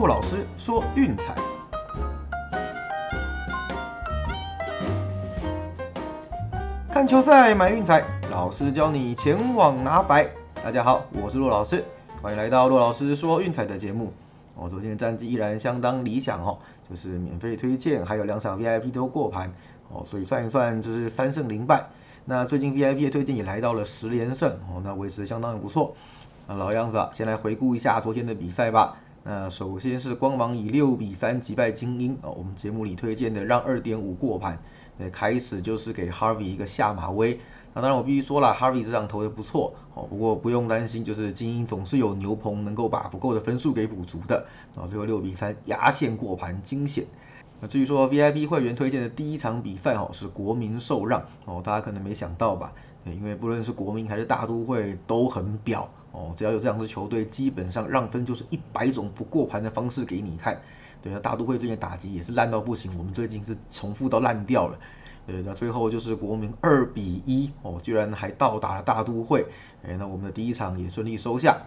骆老师说运彩，看球赛买运彩，老师教你前往拿白。大家好，我是骆老师，欢迎来到骆老师说运彩的节目。哦，昨天的战绩依然相当理想哦，就是免费推荐，还有两场 VIP 都过盘哦，所以算一算就是三胜零败。那最近 VIP 的推荐也来到了十连胜哦，那维持相当的不错。那老样子啊，先来回顾一下昨天的比赛吧。那首先是光芒以六比三击败精英哦，我们节目里推荐的让二点五过盘，那，开始就是给 Harvey 一个下马威。那当然我必须说了，Harvey 这场投的不错哦，不过不用担心，就是精英总是有牛棚能够把不够的分数给补足的。然后，最后六比三压线过盘，惊险。那至于说 VIP 会员推荐的第一场比赛哦，是国民受让哦，大家可能没想到吧？因为不论是国民还是大都会都很表哦，只要有这两支球队，基本上让分就是一百种不过盘的方式给你看。对，那大都会最近打击也是烂到不行，我们最近是重复到烂掉了。对，那最后就是国民二比一哦，居然还到达了大都会。哎，那我们的第一场也顺利收下。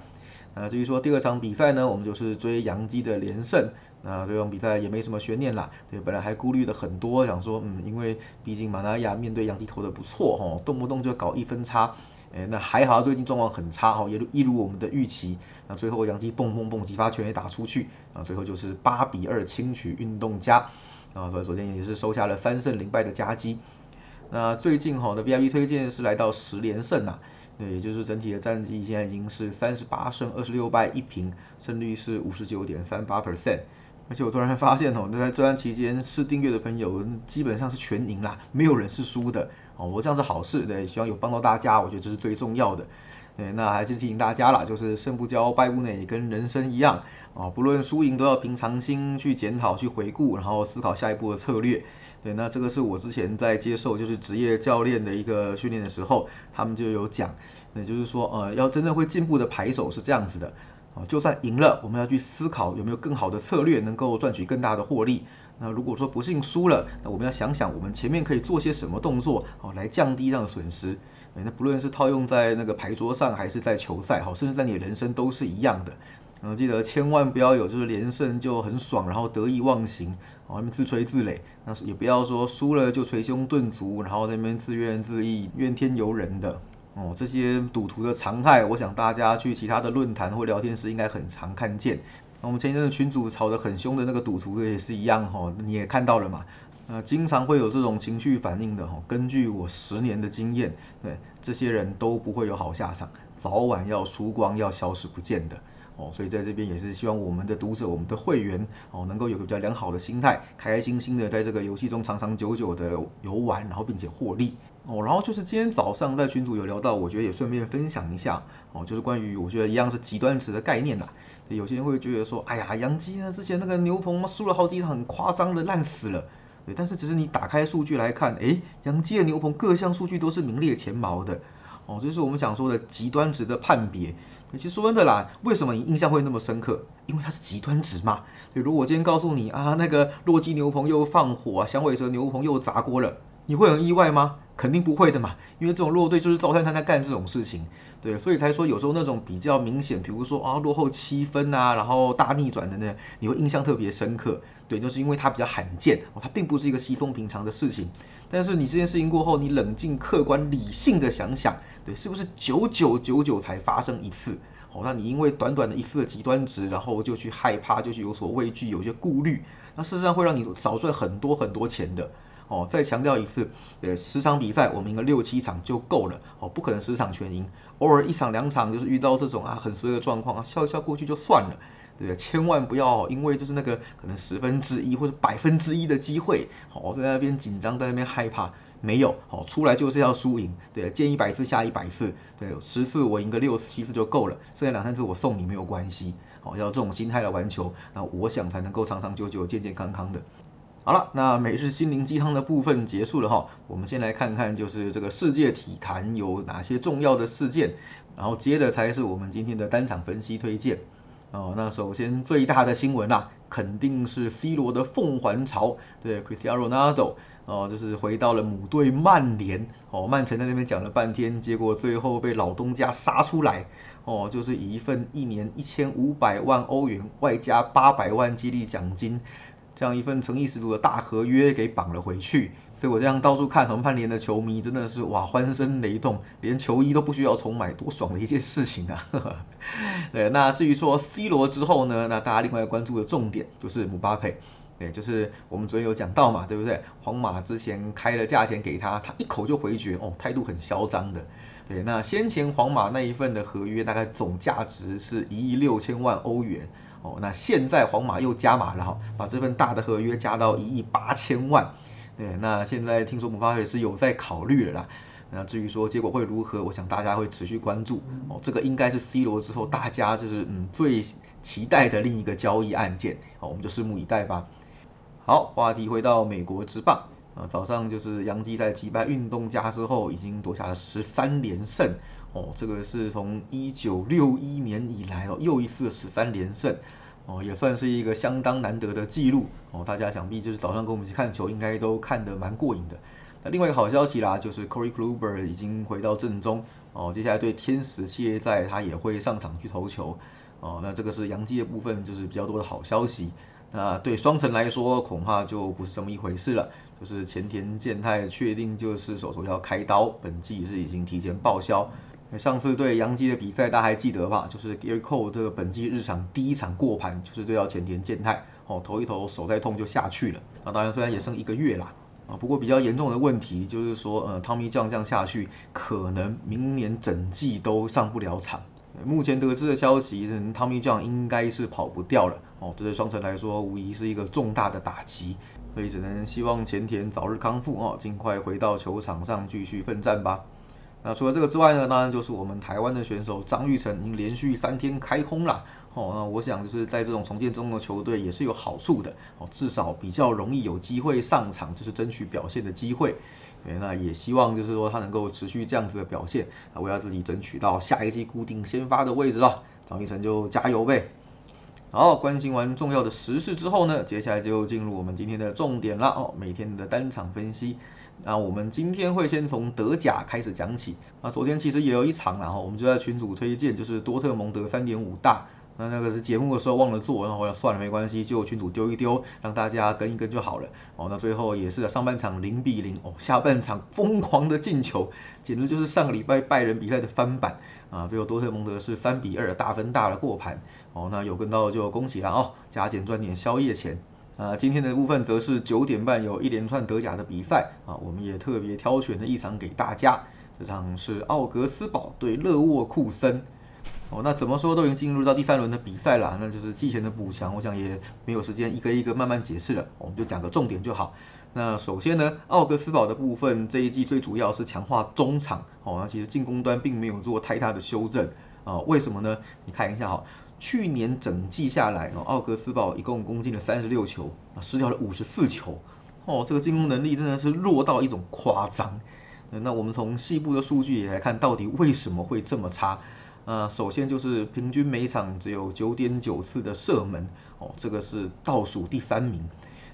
那至于说第二场比赛呢，我们就是追杨基的连胜。那这场比赛也没什么悬念啦。对，本来还顾虑的很多，想说，嗯，因为毕竟马纳亚面对杨基投的不错哈，动不动就搞一分差。哎，那还好，最近状况很差哈，也一如我们的预期。那最后杨基蹦蹦蹦几发全也打出去，啊，最后就是八比二轻取运动家。啊，所以昨天也是收下了三胜零败的佳绩。那最近哈的 VIP 推荐是来到十连胜呐。对，也就是整体的战绩现在已经是三十八胜二十六败一平，胜率是五十九点三八 percent。而且我突然发现哦，在这段期间试订阅的朋友基本上是全赢啦，没有人是输的哦。我这样是好事，对，希望有帮到大家，我觉得这是最重要的。对，那还是提醒大家啦，就是胜不骄败不馁，跟人生一样啊，不论输赢都要平常心去检讨、去回顾，然后思考下一步的策略。对，那这个是我之前在接受就是职业教练的一个训练的时候，他们就有讲，那就是说呃，要真正会进步的牌手是这样子的。哦，就算赢了，我们要去思考有没有更好的策略能够赚取更大的获利。那如果说不幸输了，那我们要想想我们前面可以做些什么动作，哦，来降低这样的损失。那不论是套用在那个牌桌上，还是在球赛，好，甚至在你人生都是一样的。然后，记得千万不要有就是连胜就很爽，然后得意忘形，哦，那边自吹自擂。那也不要说输了就捶胸顿足，然后那边自怨自艾、怨天尤人的。哦，这些赌徒的常态，我想大家去其他的论坛或聊天室应该很常看见。我们前一阵子群主吵得很凶的那个赌徒也是一样哈，你也看到了嘛？呃，经常会有这种情绪反应的哈。根据我十年的经验，对这些人都不会有好下场，早晚要输光，要消失不见的。哦，所以在这边也是希望我们的读者、我们的会员哦，能够有个比较良好的心态，开开心心的在这个游戏中长长久久的游玩，然后并且获利。哦，然后就是今天早上在群组有聊到，我觉得也顺便分享一下哦，就是关于我觉得一样是极端值的概念啦。有些人会觉得说，哎呀，杨基呢之前那个牛棚输了好几场，很夸张的烂死了。对，但是其实你打开数据来看，哎，杨基的牛棚各项数据都是名列前茅的。哦，这是我们想说的极端值的判别。其实说真的啦，为什么你印象会那么深刻？因为它是极端值嘛。比，如我今天告诉你啊，那个洛基牛棚又放火，响尾蛇牛棚又砸锅了，你会很意外吗？肯定不会的嘛，因为这种弱队就是赵三他在干这种事情，对，所以才说有时候那种比较明显，比如说啊落后七分啊，然后大逆转的呢，你会印象特别深刻，对，就是因为它比较罕见哦，它并不是一个稀松平常的事情。但是你这件事情过后，你冷静、客观、理性的想想，对，是不是九九九九才发生一次？哦，那你因为短短的一次的极端值，然后就去害怕，就去有所畏惧，有些顾虑，那事实上会让你少赚很多很多钱的。哦，再强调一次，呃，十场比赛我们赢个六七场就够了，哦，不可能十场全赢，偶尔一场两场就是遇到这种啊很衰的状况啊，笑一笑过去就算了，对？千万不要因为就是那个可能十分之一或者百分之一的机会，哦，在那边紧张，在那边害怕，没有，哦，出来就是要输赢，对，见一百次下一百次，对，十次我赢个六次七次就够了，剩下两三次我送你没有关系，哦，要这种心态来玩球，那我想才能够长长久久、健健康康的。好了，那每日心灵鸡汤的部分结束了哈，我们先来看看就是这个世界体坛有哪些重要的事件，然后接着才是我们今天的单场分析推荐。哦，那首先最大的新闻啦，肯定是 C 罗的凤凰巢，对，Cristiano Ronaldo，哦，就是回到了母队曼联，哦，曼城在那边讲了半天，结果最后被老东家杀出来，哦，就是以一份一年一千五百万欧元外加八百万激励奖金。这样一份诚意十足的大合约给绑了回去，所以我这样到处看横曼联的球迷真的是哇欢声雷动，连球衣都不需要重买，多爽的一件事情啊！对，那至于说 C 罗之后呢，那大家另外关注的重点就是姆巴佩，对，就是我们昨天有讲到嘛，对不对？皇马之前开了价钱给他，他一口就回绝，哦，态度很嚣张的。对，那先前皇马那一份的合约大概总价值是一亿六千万欧元。哦，那现在皇马又加码了哈，把这份大的合约加到一亿八千万。对，那现在听说姆巴佩是有在考虑了啦。那至于说结果会如何，我想大家会持续关注。哦，这个应该是 C 罗之后大家就是嗯最期待的另一个交易案件。好，我们就拭目以待吧。好，话题回到美国之棒啊，早上就是杨基在击败运动家之后，已经夺下了十三连胜。哦，这个是从一九六一年以来哦，又一次十三连胜，哦，也算是一个相当难得的记录哦。大家想必就是早上跟我们一起看球，应该都看得蛮过瘾的。那另外一个好消息啦，就是 Corey Kluber 已经回到正中哦，接下来对天使系列赛他也会上场去投球哦。那这个是洋基的部分，就是比较多的好消息。那对双城来说，恐怕就不是这么一回事了。就是前田健太确定就是手手要开刀，本季是已经提前报销。上次对杨基的比赛，大家还记得吧？就是 Gary Cole 这个本季日常第一场过盘，就是对到前田健太，哦，投一投手再痛就下去了。那当然虽然也剩一个月啦，啊，不过比较严重的问题就是说，呃，Tommy 这样下去，可能明年整季都上不了场。目前得知的消息，Tommy 这样应该是跑不掉了。哦，这对双城来说无疑是一个重大的打击，所以只能希望前田早日康复哦，尽快回到球场上继续奋战吧。那除了这个之外呢，当然就是我们台湾的选手张玉成已经连续三天开轰了。哦，那我想就是在这种重建中的球队也是有好处的。哦，至少比较容易有机会上场，就是争取表现的机会。那也希望就是说他能够持续这样子的表现，啊，为他自己争取到下一季固定先发的位置了。张玉成就加油呗。好，关心完重要的时事之后呢，接下来就进入我们今天的重点了。哦，每天的单场分析。那我们今天会先从德甲开始讲起。啊昨天其实也有一场，然后我们就在群组推荐，就是多特蒙德三点五大。那那个是节目的时候忘了做，然后我想算了没关系，就群主丢一丢，让大家跟一跟就好了。哦，那最后也是上半场零比零，哦，下半场疯狂的进球，简直就是上个礼拜拜仁比赛的翻版啊！最后多特蒙德是三比二大分大的过盘。哦，那有跟到就恭喜了哦，加减赚点宵夜钱。啊，今天的部分则是九点半有一连串德甲的比赛啊，我们也特别挑选了一场给大家。这场是奥格斯堡对勒沃库森。哦，那怎么说都已经进入到第三轮的比赛了，那就是季前的补强，我想也没有时间一个一个慢慢解释了，我们就讲个重点就好。那首先呢，奥格斯堡的部分这一季最主要是强化中场，哦，那其实进攻端并没有做太大的修正啊，为什么呢？你看一下哈。去年整季下来，哦，奥格斯堡一共攻进了三十六球，啊，失掉了五十四球，哦，这个进攻能力真的是弱到一种夸张。那我们从细部的数据也来看，到底为什么会这么差？呃，首先就是平均每场只有九点九次的射门，哦，这个是倒数第三名。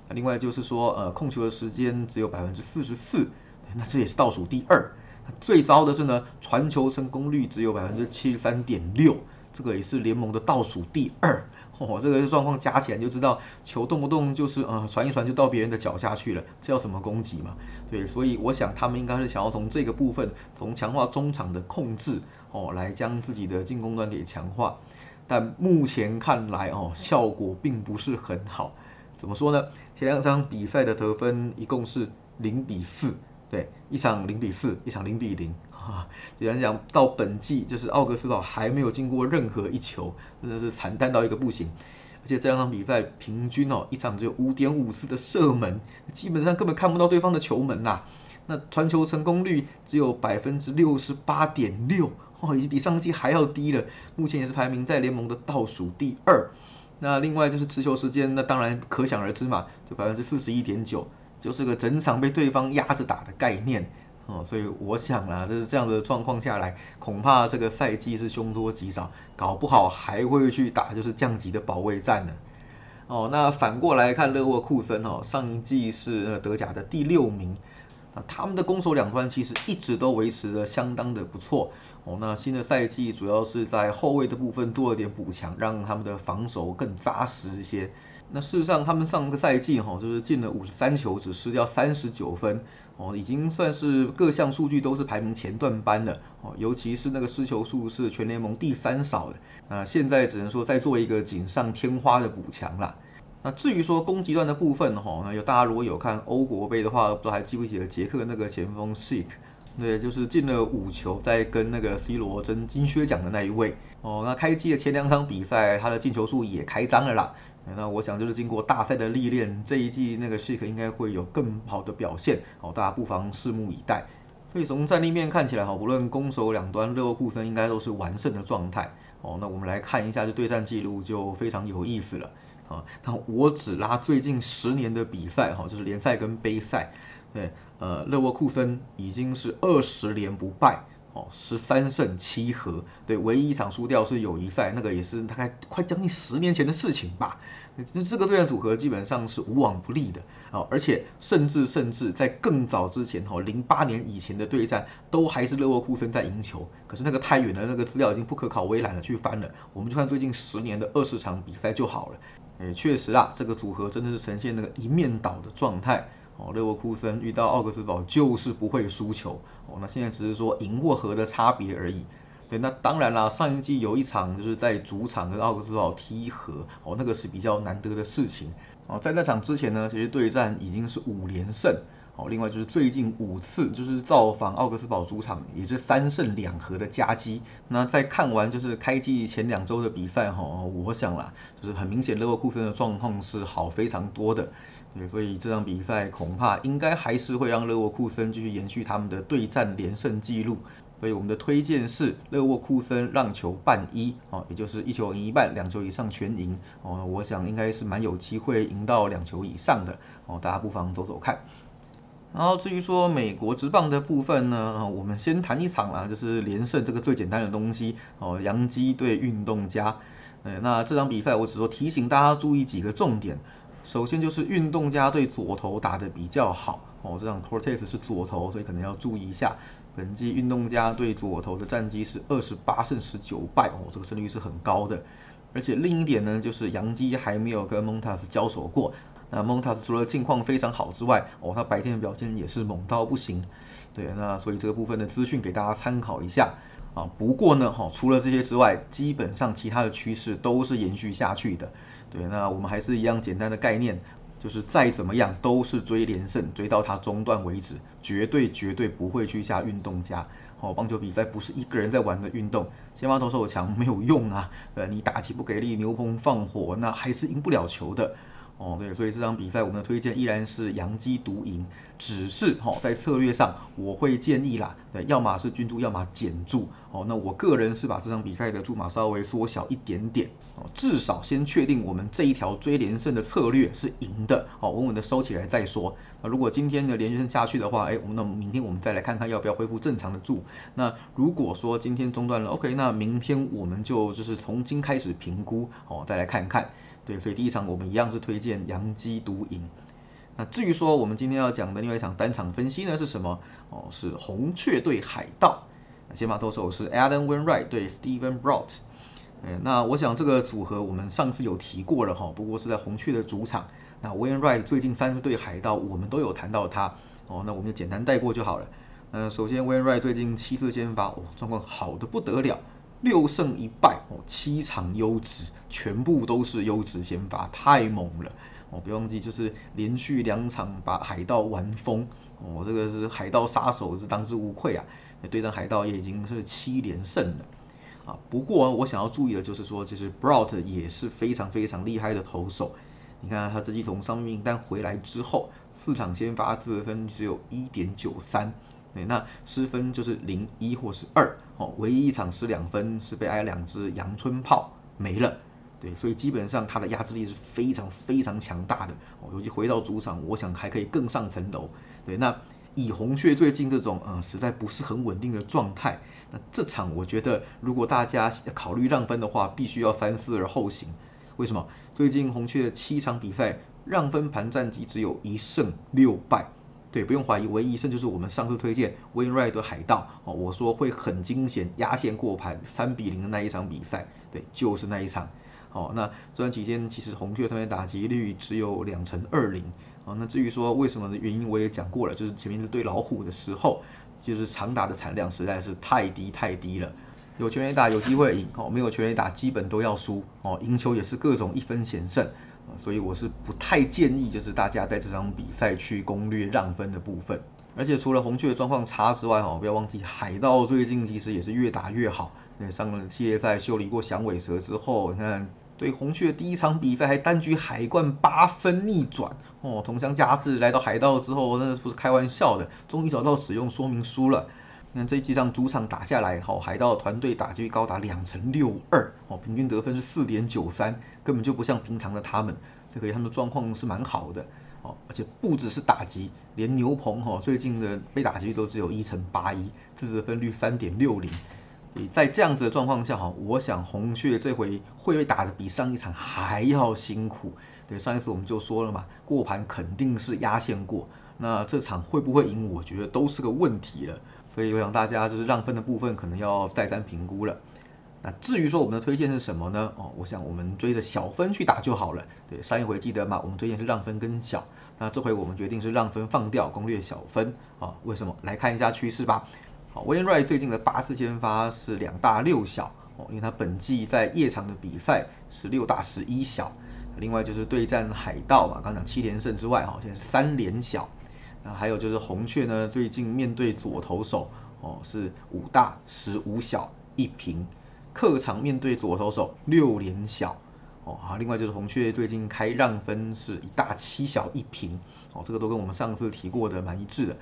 那另外就是说，呃，控球的时间只有百分之四十四，那这也是倒数第二。最糟的是呢，传球成功率只有百分之七十三点六。这个也是联盟的倒数第二，哦，这个状况加起来就知道，球动不动就是呃传一传就到别人的脚下去了，这要怎么攻击嘛？对，所以我想他们应该是想要从这个部分，从强化中场的控制，哦，来将自己的进攻端给强化。但目前看来哦，效果并不是很好。怎么说呢？前两场比赛的得分一共是零比四，对，一场零比四，一场零比零。啊，有人讲到本季就是奥格斯堡还没有进过任何一球，真的是惨淡到一个不行。而且这两场比赛平均哦，一场只有五点五次的射门，基本上根本看不到对方的球门呐。那传球成功率只有百分之六十八点六，哦，已经比上季还要低了。目前也是排名在联盟的倒数第二。那另外就是持球时间，那当然可想而知嘛，这百分之四十一点九，就是个整场被对方压着打的概念。哦，所以我想啊，就是这样的状况下来，恐怕这个赛季是凶多吉少，搞不好还会去打就是降级的保卫战呢。哦，那反过来看勒沃库森哦，上一季是德甲的第六名。啊，他们的攻守两端其实一直都维持的相当的不错哦。那新的赛季主要是在后卫的部分做了点补强，让他们的防守更扎实一些。那事实上，他们上个赛季哈就是进了五十三球，只失掉三十九分哦，已经算是各项数据都是排名前段班的哦。尤其是那个失球数是全联盟第三少的。那现在只能说再做一个锦上添花的补强啦。那至于说攻击端的部分哈，那有大家如果有看欧国杯的话，不知道还记不记得捷克那个前锋 Schick，对，就是进了五球，在跟那个 C 罗争金靴奖的那一位哦。那开机的前两场比赛，他的进球数也开张了啦。那我想就是经过大赛的历练，这一季那个 Schick 应该会有更好的表现哦，大家不妨拭目以待。所以从战力面看起来哈，无论攻守两端，勒沃库森应该都是完胜的状态哦。那我们来看一下这对战记录就非常有意思了。啊，那我只拉最近十年的比赛哈，就是联赛跟杯赛，对，呃，勒沃库森已经是二十连不败哦，十三胜七和，对，唯一一场输掉是友谊赛，那个也是大概快将近十年前的事情吧。这这个对战组合基本上是无往不利的哦，而且甚至甚至在更早之前哈，零八年以前的对战都还是勒沃库森在赢球，可是那个太远了，那个资料已经不可考，我也懒得去翻了，我们就看最近十年的二十场比赛就好了。诶，确实啊，这个组合真的是呈现那个一面倒的状态哦。勒沃库森遇到奥格斯堡就是不会输球哦，那现在只是说赢或和的差别而已。对，那当然啦，上一季有一场就是在主场跟奥格斯堡踢和哦，那个是比较难得的事情哦。在那场之前呢，其实对战已经是五连胜。哦，另外就是最近五次就是造访奥格斯堡主场，也是三胜两和的佳绩。那在看完就是开季前两周的比赛哈，我想啦，就是很明显勒沃库森的状况是好非常多的。对，所以这场比赛恐怕应该还是会让勒沃库森继续延续他们的对战连胜记录。所以我们的推荐是勒沃库森让球半一，哦，也就是一球赢一半，两球以上全赢。哦，我想应该是蛮有机会赢到两球以上的。哦，大家不妨走走看。然后至于说美国职棒的部分呢，我们先谈一场啦，就是连胜这个最简单的东西哦，洋基对运动家。呃，那这场比赛我只说提醒大家注意几个重点。首先就是运动家对左投打的比较好哦，这场 Cortez 是左投，所以可能要注意一下。本季运动家对左投的战绩是二十八胜十九败哦，这个胜率是很高的。而且另一点呢，就是洋基还没有跟蒙塔斯交手过。那蒙塔斯除了近况非常好之外，哦，他白天的表现也是猛到不行，对，那所以这个部分的资讯给大家参考一下啊。不过呢，哈，除了这些之外，基本上其他的趋势都是延续下去的，对，那我们还是一样简单的概念，就是再怎么样都是追连胜，追到它中断为止，绝对绝对不会去下运动家。哦，棒球比赛不是一个人在玩的运动，先发投手强没有用啊，呃，你打击不给力，牛棚放火，那还是赢不了球的。哦，对，所以这场比赛我们的推荐依然是洋基独赢，只是哈在策略上我会建议啦，对，要么是均注，要么减注。哦，那我个人是把这场比赛的注码稍微缩小一点点，哦，至少先确定我们这一条追连胜的策略是赢的，哦，稳稳的收起来再说。那如果今天的连胜下去的话，哎，我们那明天我们再来看看要不要恢复正常的注。那如果说今天中断了，OK，那明天我们就就是从今开始评估，哦，再来看看。对，所以第一场我们一样是推荐洋基独赢。那至于说我们今天要讲的另外一场单场分析呢是什么？哦，是红雀对海盗。先发投手是 Adam Wainwright 对 Steven Brout。哎，那我想这个组合我们上次有提过了哈，不过是在红雀的主场。那 Wainwright 最近三次对海盗，我们都有谈到他。哦，那我们就简单带过就好了。嗯，首先 Wainwright 最近七次先发，哦，状况好的不得了。六胜一败哦，七场优质，全部都是优质先发，太猛了哦！别忘记，就是连续两场把海盗玩疯哦，这个是海盗杀手是当之无愧啊！对战海盗也已经是七连胜了啊。不过我想要注意的就是说，其实 Brout 也是非常非常厉害的投手。你看他自己从伤病名单回来之后，四场先发自分只有一点九三。对，那失分就是零一或是二，哦，唯一一场失两分是被挨两支阳春炮没了，对，所以基本上他的压制力是非常非常强大的，哦，尤其回到主场，我想还可以更上层楼，对，那以红雀最近这种呃实在不是很稳定的状态，那这场我觉得如果大家考虑让分的话，必须要三思而后行，为什么？最近红雀的七场比赛让分盘战绩只有一胜六败。对，不用怀疑，唯一胜就是我们上次推荐 Win Right 的海盗哦，我说会很惊险压线过盘三比零的那一场比赛，对，就是那一场。哦，那这段期间其实红雀他们的打击率只有两成二零。哦，那至于说为什么的原因，我也讲过了，就是前面是对老虎的时候，就是长打的产量实在是太低太低了。有球员打有机会赢，哦，没有球员打基本都要输。哦，赢球也是各种一分险胜。所以我是不太建议，就是大家在这场比赛去攻略让分的部分。而且除了红雀的状况差之外，哈，不要忘记海盗最近其实也是越打越好。对，上个系列赛修理过响尾蛇之后，你看对红雀第一场比赛还单局海冠八分逆转，哦，同乡加持来到海盗之后，那不是开玩笑的，终于找到使用说明书了。那这一季上主场打下来，好，海盗团队打击高达两成六二，哦，平均得分是四点九三，根本就不像平常的他们，这个他们的状况是蛮好的，哦，而且不只是打击，连牛棚哈最近的被打击都只有一成八一，自责分率三点六零，在这样子的状况下哈，我想红雀这回会被打的比上一场还要辛苦，对，上一次我们就说了嘛，过盘肯定是压线过，那这场会不会赢，我觉得都是个问题了。所以我想大家就是让分的部分可能要再三评估了。那至于说我们的推荐是什么呢？哦，我想我们追着小分去打就好了。对，上一回记得嘛？我们推荐是让分跟小。那这回我们决定是让分放掉，攻略小分。啊，为什么？来看一下趋势吧。威廉瑞最近的八次先发是两大六小。哦，因为他本季在夜场的比赛是六大十一小。另外就是对战海盗嘛，刚讲七连胜之外，哈，现在是三连小。那还有就是红雀呢，最近面对左投手哦是五大十五小一平，客场面对左投手六连小哦好，另外就是红雀最近开让分是一大七小一平哦，这个都跟我们上次提过的蛮一致的。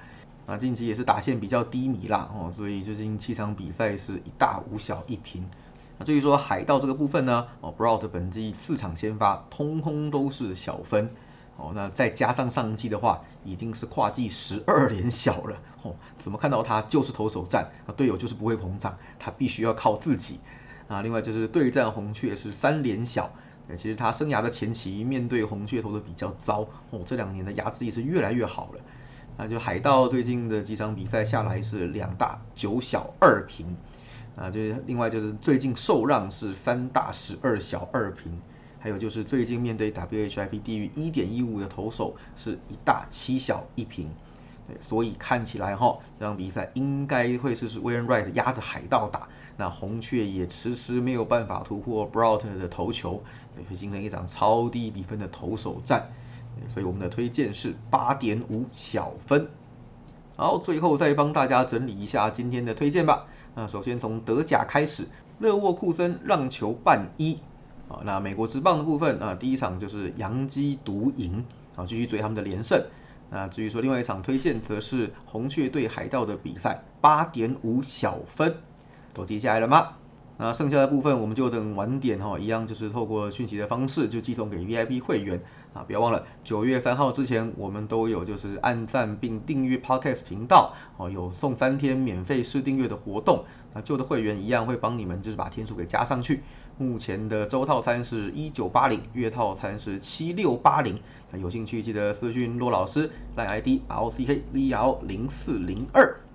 那近期也是打线比较低迷啦哦，所以最近七场比赛是一大五小一平。那至于说海盗这个部分呢哦，Brout 本季四场先发通通都是小分。哦，那再加上上季的话，已经是跨季十二连小了。哦，怎么看到他就是投手战，啊，队友就是不会膨胀，他必须要靠自己。啊，另外就是对战红雀是三连小，其实他生涯的前期面对红雀投的比较糟。哦，这两年的压制力是越来越好了。那就海盗最近的几场比赛下来是两大九小二平。啊，就是另外就是最近受让是三大十二小二平。还有就是最近面对 WHIP 低于一点一五的投手是一大七小一平，对，所以看起来哈这场比赛应该会是是 w a r n Wright 压着海盗打，那红雀也迟迟没有办法突破 Brout 的投球，对会形成一场超低比分的投手战，所以我们的推荐是八点五小分。好，最后再帮大家整理一下今天的推荐吧。那首先从德甲开始，勒沃库森让球半一。啊，那美国职棒的部分啊，第一场就是洋基独赢，啊，继续追他们的连胜。那至于说另外一场推荐，则是红雀对海盗的比赛，八点五小分，都记下来了吗？那剩下的部分我们就等晚点哈，一样就是透过讯息的方式就寄送给 VIP 会员啊，不要忘了九月三号之前我们都有就是按赞并订阅 Podcast 频道哦，有送三天免费试订阅的活动，那旧的会员一样会帮你们就是把天数给加上去。目前的周套餐是一九八零，月套餐是七六八零。那有兴趣记得私讯骆老师，来 ID L C K Z L 零四零二。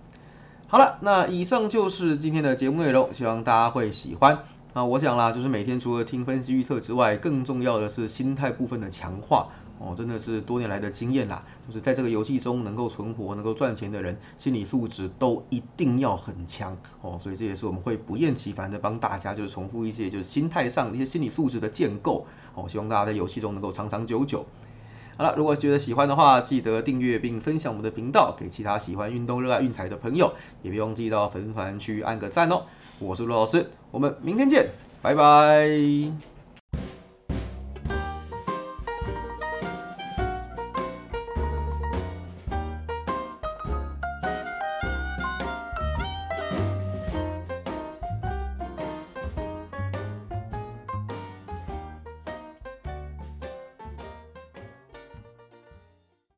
好了，那以上就是今天的节目内容，希望大家会喜欢。那我想啦，就是每天除了听分析预测之外，更重要的是心态部分的强化。哦，真的是多年来的经验啦，就是在这个游戏中能够存活、能够赚钱的人，心理素质都一定要很强哦。所以这也是我们会不厌其烦的帮大家就是重复一些就是心态上一些心理素质的建构哦。希望大家在游戏中能够长长久久。好了，如果觉得喜欢的话，记得订阅并分享我们的频道给其他喜欢运动、热爱运彩的朋友，也别忘记到粉丝团去按个赞哦。我是陆老师，我们明天见，拜拜。